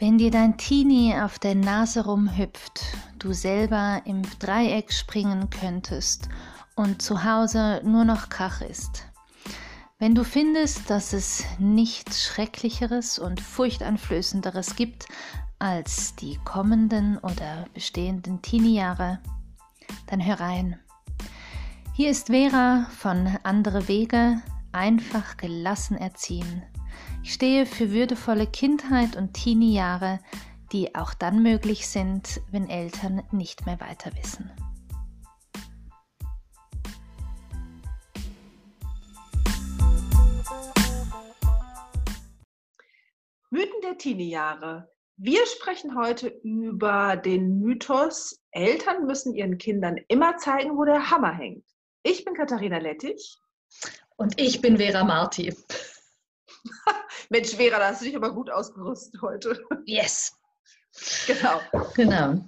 Wenn dir dein Teenie auf der Nase rumhüpft, du selber im Dreieck springen könntest und zu Hause nur noch Krach ist. Wenn du findest, dass es nichts Schrecklicheres und Furchteinflößenderes gibt als die kommenden oder bestehenden Teenie-Jahre, dann hör rein. Hier ist Vera von Andere Wege, einfach gelassen erziehen. Ich stehe für würdevolle Kindheit und Teenie-Jahre, die auch dann möglich sind, wenn Eltern nicht mehr weiter wissen. Mythen der Teenie-Jahre. Wir sprechen heute über den Mythos, Eltern müssen ihren Kindern immer zeigen, wo der Hammer hängt. Ich bin Katharina Lettich. Und ich bin Vera Marti. Mensch, Vera, da hast du dich aber gut ausgerüstet heute. Yes. Genau. Genau.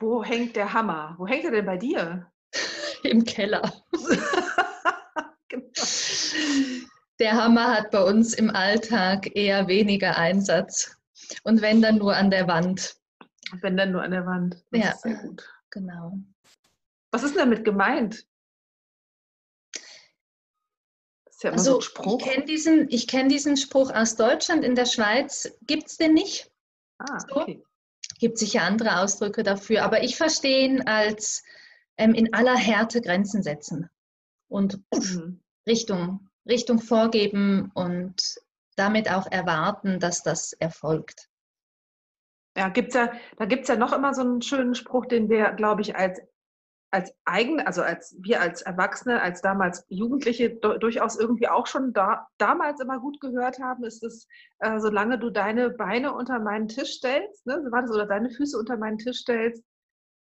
Wo hängt der Hammer? Wo hängt er denn bei dir? Im Keller. genau. Der Hammer hat bei uns im Alltag eher weniger Einsatz. Und wenn dann nur an der Wand. Wenn dann nur an der Wand. Das ja, sehr gut. Genau. Was ist denn damit gemeint? Ja also, so. Ich kenne diesen, kenn diesen Spruch aus Deutschland. In der Schweiz gibt es den nicht. Ah, okay. So. Gibt sicher andere Ausdrücke dafür, aber ich verstehe ihn als ähm, in aller Härte Grenzen setzen und mhm. Richtung, Richtung vorgeben und damit auch erwarten, dass das erfolgt. Ja, gibt's ja, da gibt es ja noch immer so einen schönen Spruch, den wir, glaube ich, als als eigen, also als wir als Erwachsene, als damals Jugendliche durchaus irgendwie auch schon da, damals immer gut gehört haben, ist es, äh, solange du deine Beine unter meinen Tisch stellst, ne, so war das, oder deine Füße unter meinen Tisch stellst,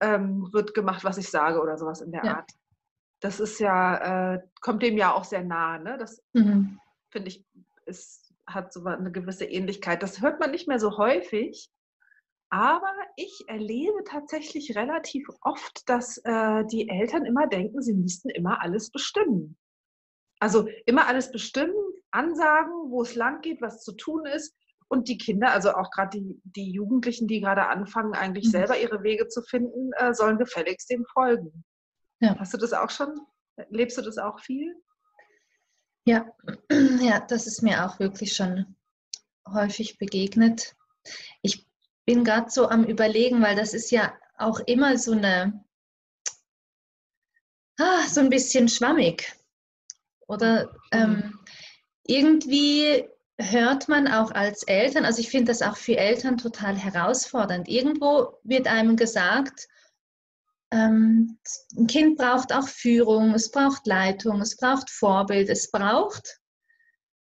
ähm, wird gemacht, was ich sage oder sowas in der ja. Art. Das ist ja, äh, kommt dem ja auch sehr nahe. Ne? Das mhm. finde ich, ist, hat so eine gewisse Ähnlichkeit. Das hört man nicht mehr so häufig. Aber ich erlebe tatsächlich relativ oft, dass äh, die Eltern immer denken, sie müssten immer alles bestimmen. Also immer alles bestimmen, ansagen, wo es lang geht, was zu tun ist. Und die Kinder, also auch gerade die, die Jugendlichen, die gerade anfangen, eigentlich mhm. selber ihre Wege zu finden, äh, sollen gefälligst dem folgen. Ja. Hast du das auch schon? Lebst du das auch viel? Ja, ja, das ist mir auch wirklich schon häufig begegnet. Ich bin gerade so am Überlegen, weil das ist ja auch immer so eine, ah, so ein bisschen schwammig. Oder ähm, irgendwie hört man auch als Eltern, also ich finde das auch für Eltern total herausfordernd. Irgendwo wird einem gesagt, ähm, ein Kind braucht auch Führung, es braucht Leitung, es braucht Vorbild, es braucht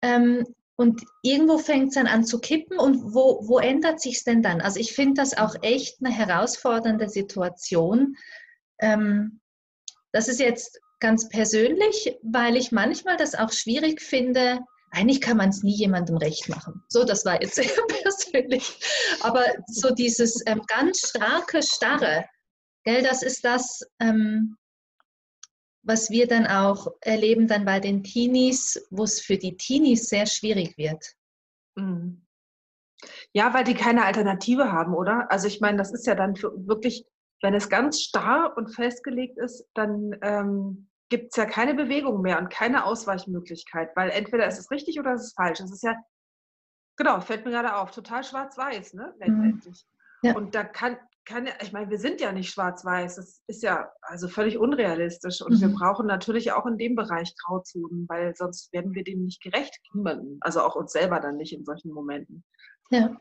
ähm, und irgendwo fängt es dann an zu kippen und wo, wo ändert sich es denn dann? Also ich finde das auch echt eine herausfordernde Situation. Ähm, das ist jetzt ganz persönlich, weil ich manchmal das auch schwierig finde. Eigentlich kann man es nie jemandem recht machen. So, das war jetzt sehr persönlich. Aber so dieses ähm, ganz starke, starre, gell, das ist das, ähm, was wir dann auch erleben dann bei den Teenies, wo es für die Teenies sehr schwierig wird. Mhm. Ja, weil die keine Alternative haben, oder? Also ich meine, das ist ja dann wirklich, wenn es ganz starr und festgelegt ist, dann ähm, gibt es ja keine Bewegung mehr und keine Ausweichmöglichkeit, weil entweder ist es richtig oder ist es falsch. Es ist ja, genau, fällt mir gerade auf, total schwarz-weiß, ne? Mhm. Letztendlich. Ja. Und da kann, kann, ich meine, wir sind ja nicht schwarz-weiß. Das ist ja also völlig unrealistisch. Und mhm. wir brauchen natürlich auch in dem Bereich Grauzonen, weil sonst werden wir dem nicht gerecht. Niemanden. Also auch uns selber dann nicht in solchen Momenten. Ja.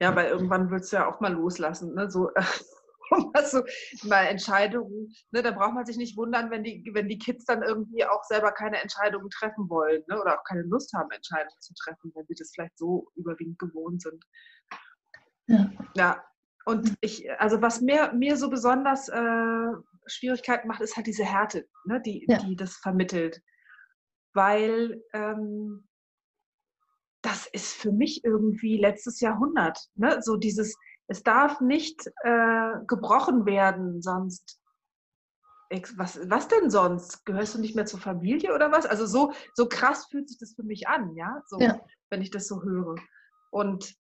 Ja, weil irgendwann willst du ja auch mal loslassen. Ne? So, also mal Entscheidungen, ne? da braucht man sich nicht wundern, wenn die, wenn die Kids dann irgendwie auch selber keine Entscheidungen treffen wollen ne? oder auch keine Lust haben, Entscheidungen zu treffen, wenn sie das vielleicht so überwiegend gewohnt sind. Ja. ja, und mhm. ich, also was mir, mir so besonders äh, Schwierigkeiten macht, ist halt diese Härte, ne, die, ja. die das vermittelt. Weil ähm, das ist für mich irgendwie letztes Jahrhundert. Ne? So dieses, es darf nicht äh, gebrochen werden, sonst was, was denn sonst? Gehörst du nicht mehr zur Familie oder was? Also so, so krass fühlt sich das für mich an, ja, so, ja. wenn ich das so höre. Und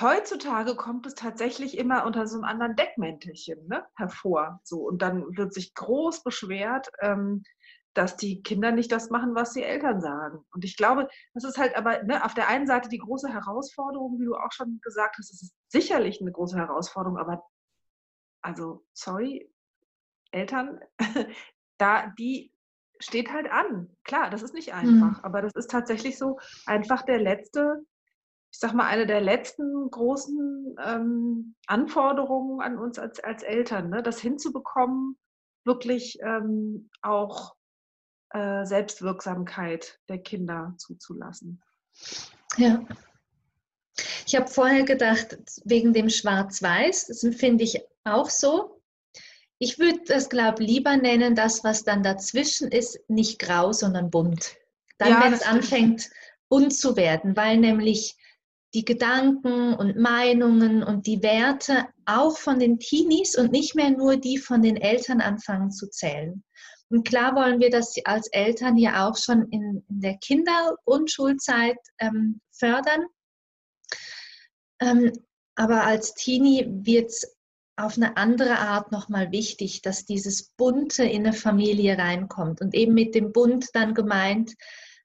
heutzutage kommt es tatsächlich immer unter so einem anderen Deckmäntelchen ne, hervor. So, und dann wird sich groß beschwert, ähm, dass die Kinder nicht das machen, was die Eltern sagen. Und ich glaube, das ist halt aber ne, auf der einen Seite die große Herausforderung, wie du auch schon gesagt hast, es ist sicherlich eine große Herausforderung, aber also, sorry, Eltern, da die steht halt an. Klar, das ist nicht einfach, mhm. aber das ist tatsächlich so einfach der letzte ich sag mal, eine der letzten großen ähm, Anforderungen an uns als, als Eltern, ne? das hinzubekommen, wirklich ähm, auch äh, Selbstwirksamkeit der Kinder zuzulassen. Ja. Ich habe vorher gedacht, wegen dem Schwarz-Weiß, das empfinde ich auch so. Ich würde das, glaube ich, lieber nennen, das, was dann dazwischen ist, nicht grau, sondern bunt. Dann, ja, wenn es anfängt, bunt zu werden, weil nämlich die Gedanken und Meinungen und die Werte auch von den Teenies und nicht mehr nur die von den Eltern anfangen zu zählen. Und klar wollen wir das als Eltern ja auch schon in, in der Kinder- und Schulzeit ähm, fördern. Ähm, aber als Teenie wird es auf eine andere Art nochmal wichtig, dass dieses Bunte in eine Familie reinkommt. Und eben mit dem Bunt dann gemeint,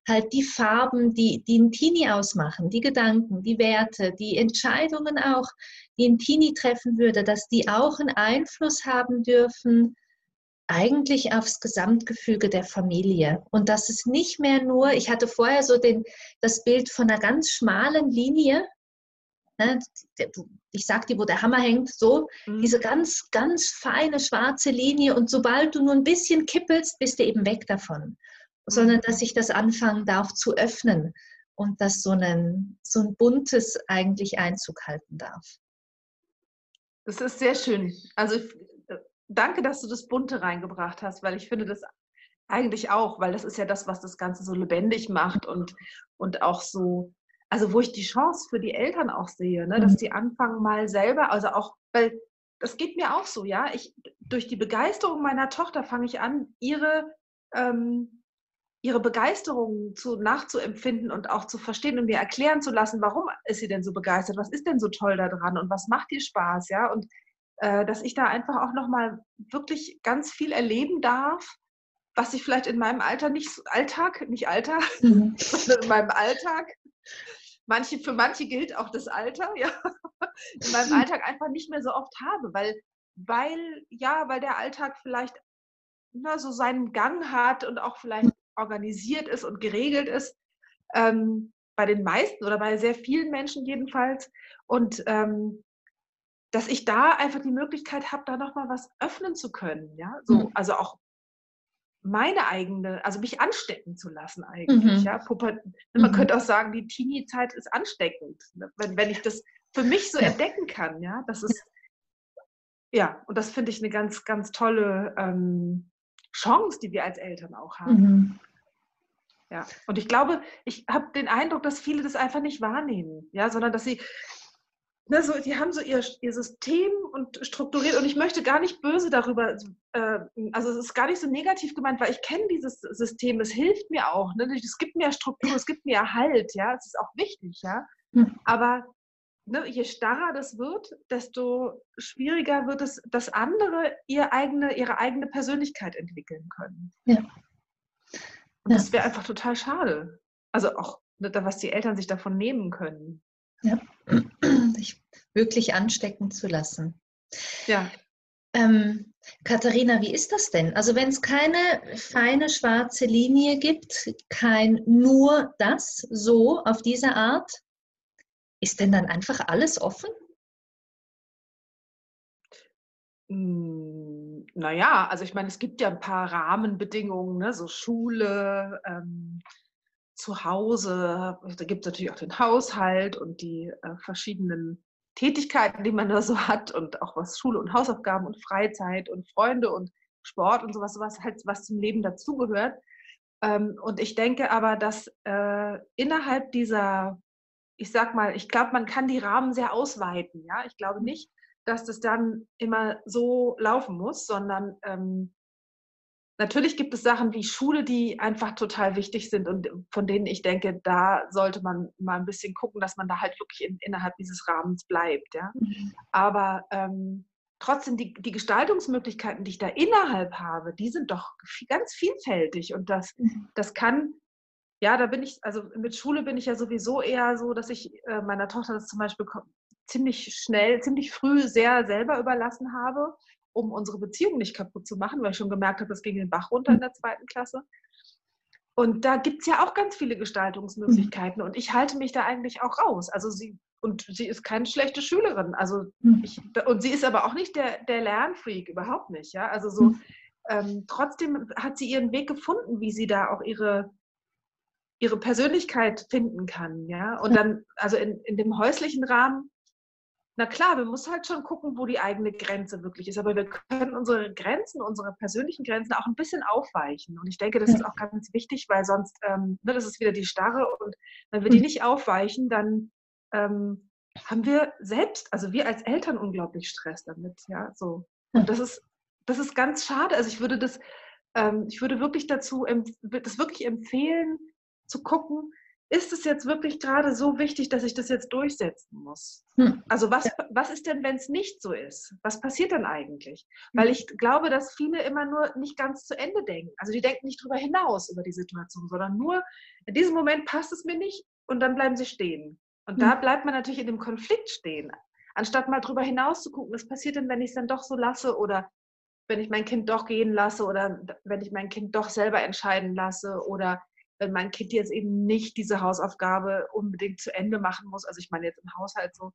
halt die Farben, die, die ein Teenie ausmachen, die Gedanken, die Werte, die Entscheidungen auch, die ein Teenie treffen würde, dass die auch einen Einfluss haben dürfen, eigentlich aufs Gesamtgefüge der Familie. Und dass es nicht mehr nur, ich hatte vorher so den, das Bild von einer ganz schmalen Linie, ne, ich sag dir, wo der Hammer hängt, so, mhm. diese ganz, ganz feine schwarze Linie und sobald du nur ein bisschen kippelst, bist du eben weg davon sondern dass ich das anfangen darf zu öffnen und dass so ein, so ein buntes eigentlich Einzug halten darf. Das ist sehr schön. Also danke, dass du das Bunte reingebracht hast, weil ich finde das eigentlich auch, weil das ist ja das, was das Ganze so lebendig macht und, und auch so, also wo ich die Chance für die Eltern auch sehe, ne, dass mhm. die anfangen mal selber, also auch, weil das geht mir auch so, ja, ich, durch die Begeisterung meiner Tochter fange ich an, ihre ähm, ihre Begeisterung zu, nachzuempfinden und auch zu verstehen und mir erklären zu lassen, warum ist sie denn so begeistert, was ist denn so toll daran und was macht ihr Spaß, ja, und äh, dass ich da einfach auch nochmal wirklich ganz viel erleben darf, was ich vielleicht in meinem Alter nicht, Alltag, nicht Alter, mhm. sondern in meinem Alltag, manche, für manche gilt auch das Alter, ja, in meinem Alltag einfach nicht mehr so oft habe, weil, weil, ja, weil der Alltag vielleicht na, so seinen Gang hat und auch vielleicht organisiert ist und geregelt ist. Ähm, bei den meisten oder bei sehr vielen Menschen jedenfalls. Und ähm, dass ich da einfach die Möglichkeit habe, da nochmal was öffnen zu können. Ja? So, mhm. Also auch meine eigene, also mich anstecken zu lassen eigentlich. Mhm. Ja? Puppe, man mhm. könnte auch sagen, die Teenie-Zeit ist ansteckend, ne? wenn, wenn ich das für mich so entdecken kann. Ja, das ist, ja, und das finde ich eine ganz, ganz tolle ähm, Chance, die wir als Eltern auch haben. Ja, und ich glaube, ich habe den Eindruck, dass viele das einfach nicht wahrnehmen, ja, sondern dass sie, ne, so, die haben so ihr, ihr System und strukturiert und ich möchte gar nicht böse darüber, äh, also es ist gar nicht so negativ gemeint, weil ich kenne dieses System, es hilft mir auch, ne, es gibt mir Struktur, es gibt mir Halt, ja, es ist auch wichtig, ja, hm. aber ne, je starrer das wird, desto schwieriger wird es, dass andere ihr eigene, ihre eigene Persönlichkeit entwickeln können. Ja. Und ja. das wäre einfach total schade. Also auch, ne, was die Eltern sich davon nehmen können. Ja, sich wirklich anstecken zu lassen. Ja. Ähm, Katharina, wie ist das denn? Also wenn es keine feine schwarze Linie gibt, kein nur das, so auf diese Art, ist denn dann einfach alles offen? Naja, also ich meine, es gibt ja ein paar Rahmenbedingungen, ne? so Schule, ähm, zu Hause, da gibt es natürlich auch den Haushalt und die äh, verschiedenen Tätigkeiten, die man da so hat und auch was Schule und Hausaufgaben und Freizeit und Freunde und Sport und sowas, sowas halt, was zum Leben dazugehört. Ähm, und ich denke aber, dass äh, innerhalb dieser ich sag mal, ich glaube, man kann die Rahmen sehr ausweiten. Ja, ich glaube nicht, dass das dann immer so laufen muss, sondern ähm, natürlich gibt es Sachen wie Schule, die einfach total wichtig sind und von denen ich denke, da sollte man mal ein bisschen gucken, dass man da halt wirklich in, innerhalb dieses Rahmens bleibt. Ja? Mhm. Aber ähm, trotzdem die, die Gestaltungsmöglichkeiten, die ich da innerhalb habe, die sind doch ganz vielfältig und das, mhm. das kann ja, da bin ich, also mit Schule bin ich ja sowieso eher so, dass ich äh, meiner Tochter das zum Beispiel ziemlich schnell, ziemlich früh sehr selber überlassen habe um unsere Beziehung nicht kaputt zu machen, weil ich schon gemerkt habe, es ging den Bach runter in der zweiten Klasse. Und da gibt es ja auch ganz viele Gestaltungsmöglichkeiten und ich halte mich da eigentlich auch raus. Also sie, und sie ist keine schlechte Schülerin. Also hm. ich, und sie ist aber auch nicht der, der Lernfreak, überhaupt nicht. Ja? Also so, hm. ähm, trotzdem hat sie ihren Weg gefunden, wie sie da auch ihre, ihre Persönlichkeit finden kann. Ja? Und dann, also in, in dem häuslichen Rahmen, na klar, wir müssen halt schon gucken, wo die eigene Grenze wirklich ist. Aber wir können unsere Grenzen, unsere persönlichen Grenzen auch ein bisschen aufweichen. Und ich denke, das ist auch ganz wichtig, weil sonst, ähm, ne, das ist wieder die Starre. Und wenn wir die hm. nicht aufweichen, dann ähm, haben wir selbst, also wir als Eltern unglaublich Stress damit. Ja, so. Und das ist, das ist ganz schade. Also ich würde das, ähm, ich würde wirklich dazu, das wirklich empfehlen, zu gucken, ist es jetzt wirklich gerade so wichtig, dass ich das jetzt durchsetzen muss? Hm. Also was, ja. was ist denn, wenn es nicht so ist? Was passiert dann eigentlich? Hm. Weil ich glaube, dass viele immer nur nicht ganz zu Ende denken. Also die denken nicht drüber hinaus über die Situation, sondern nur in diesem Moment passt es mir nicht und dann bleiben sie stehen. Und hm. da bleibt man natürlich in dem Konflikt stehen, anstatt mal drüber hinaus zu gucken, was passiert denn, wenn ich es dann doch so lasse oder wenn ich mein Kind doch gehen lasse oder wenn ich mein Kind doch selber entscheiden lasse oder wenn mein Kind jetzt eben nicht diese Hausaufgabe unbedingt zu Ende machen muss, also ich meine jetzt im Haushalt so,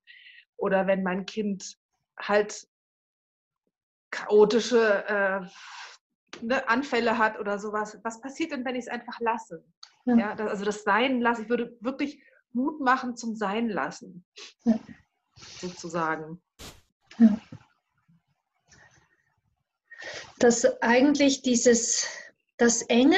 oder wenn mein Kind halt chaotische äh, ne, Anfälle hat oder sowas, was passiert denn, wenn ich es einfach lasse? Ja. ja das, also das Sein lassen, ich würde wirklich Mut machen zum Sein lassen, ja. sozusagen. Ja. Dass eigentlich dieses, das Enge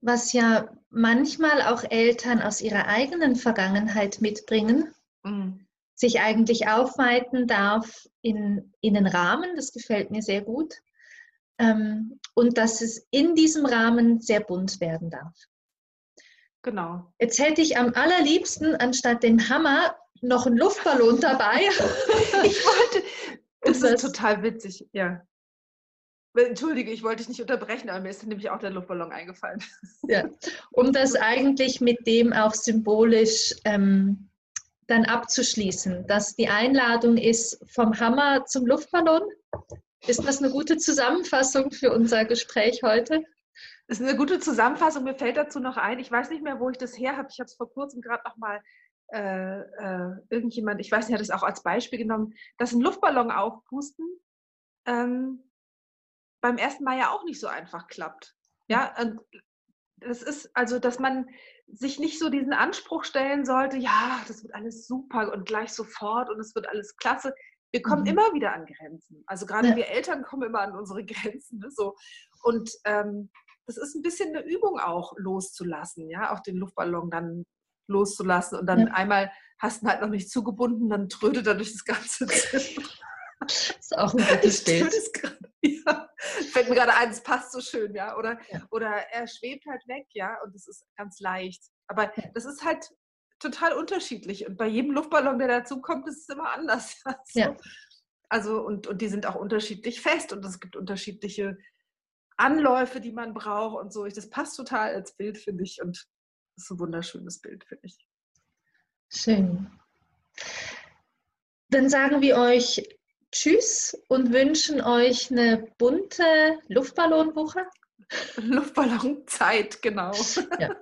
was ja manchmal auch Eltern aus ihrer eigenen Vergangenheit mitbringen, mhm. sich eigentlich aufweiten darf in, in den Rahmen, das gefällt mir sehr gut, ähm, und dass es in diesem Rahmen sehr bunt werden darf. Genau. Jetzt hätte ich am allerliebsten anstatt dem Hammer noch einen Luftballon dabei. ich wollte, das ist total witzig, ja. Entschuldige, ich wollte dich nicht unterbrechen, aber mir ist nämlich auch der Luftballon eingefallen. Ja, um das eigentlich mit dem auch symbolisch ähm, dann abzuschließen, dass die Einladung ist vom Hammer zum Luftballon. Ist das eine gute Zusammenfassung für unser Gespräch heute? Das ist eine gute Zusammenfassung. Mir fällt dazu noch ein, ich weiß nicht mehr, wo ich das her habe. Ich habe es vor kurzem gerade noch mal äh, äh, irgendjemand, ich weiß nicht, hat es auch als Beispiel genommen, dass ein Luftballon aufpusten ähm, beim ersten Mal ja auch nicht so einfach klappt. Ja, und das ist also, dass man sich nicht so diesen Anspruch stellen sollte, ja, das wird alles super und gleich sofort und es wird alles klasse. Wir kommen mhm. immer wieder an Grenzen. Also gerade ja. wir Eltern kommen immer an unsere Grenzen. Ne, so. Und ähm, das ist ein bisschen eine Übung auch loszulassen, ja, auch den Luftballon dann loszulassen und dann ja. einmal hast du ihn halt noch nicht zugebunden, dann trödet er durch das ganze Zimmer. Das ist auch ein gutes Bild. Ja. Fällt mir gerade ein, es passt so schön, ja. Oder, ja. oder er schwebt halt weg, ja, und es ist ganz leicht. Aber das ist halt total unterschiedlich. Und bei jedem Luftballon, der dazu kommt, ist es immer anders. Also, ja. also und, und die sind auch unterschiedlich fest und es gibt unterschiedliche Anläufe, die man braucht und so. Das passt total als Bild, finde ich. Und das ist ein wunderschönes Bild, finde ich. Schön. Dann sagen wir euch Tschüss und wünschen euch eine bunte Luftballonwoche. Luftballonzeit, genau. Ja.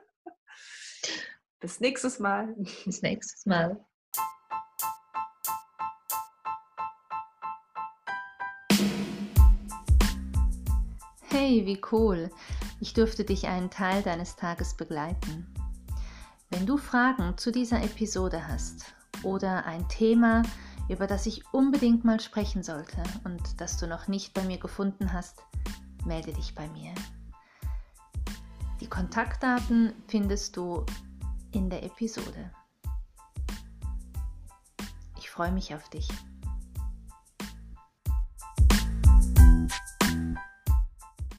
Bis nächstes Mal. Bis nächstes Mal. Hey, wie cool. Ich durfte dich einen Teil deines Tages begleiten. Wenn du Fragen zu dieser Episode hast oder ein Thema, über das ich unbedingt mal sprechen sollte und das du noch nicht bei mir gefunden hast, melde dich bei mir. Die Kontaktdaten findest du in der Episode. Ich freue mich auf dich.